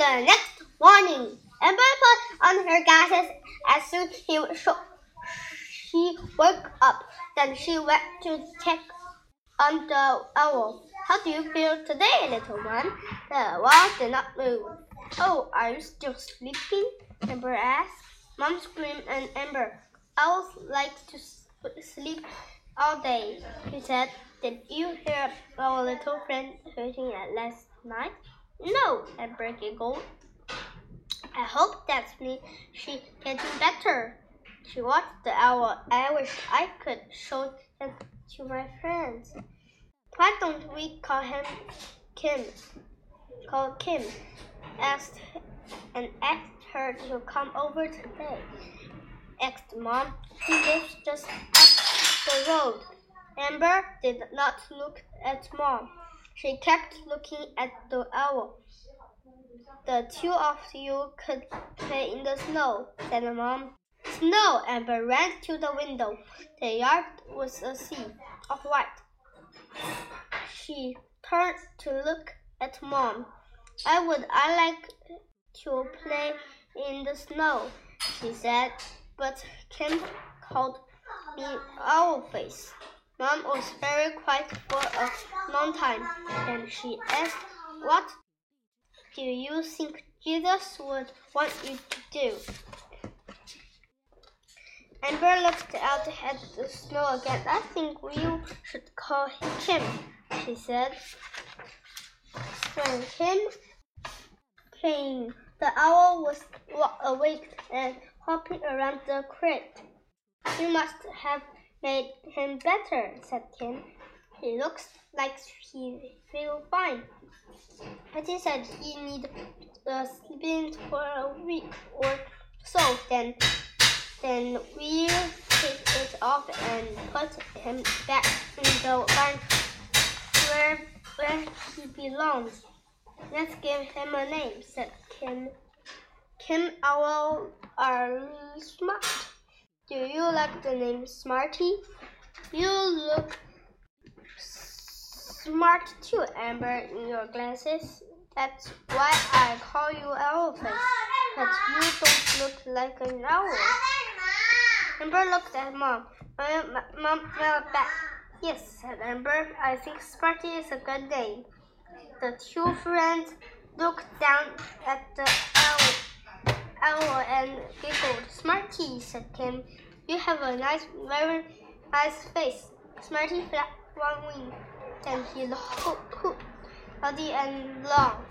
The next morning, Amber put on her glasses as soon as he she woke up. Then she went to check on the owl. How do you feel today, little one? The owl did not move. Oh, are you still sleeping? Amber asked. Mom screamed and Amber. Owls like to sleep all day, he said. Did you hear our little friend hurting at last night? No, Amber giggled. I hope that's me. She getting better. She watched the owl. I wish I could show him to my friends. Why don't we call him Kim? Call Kim. Asked and asked her to come over today. Asked Mom. He lives just up the road. Amber did not look at Mom. She kept looking at the owl. The two of you could play in the snow, said Mom. Snow! Amber ran to the window. The yard was a sea of white. She turned to look at Mom. I would I like to play in the snow, she said, but Kim called me owl face. Mom was very quiet for a long time, and she asked, What do you think Jesus would want you to do? Amber looked out at the snow again. I think we should call him she said. When Kim came, the owl was awake and hopping around the crate. You must have made him better, said Kim. He looks like he feels fine. Betty said he need uh, sleeping for a week or so. Then, then we take it off and put him back in the barn where where he belongs. Let's give him a name," said Kim. Kim Owl are smart. Do you like the name Smarty? You look smart too, Amber, in your glasses. That's why I call you Owlface. But you don't look like an owl. Amber looked at Mom. Mom smiled back. Yes, said Amber. I think Smarty is a good name. The two friends looked down at the owl, and giggled. Smarty, said Kim. You have a nice, very nice face. Smarty flapped one wing, and he hooked, hooked, and long.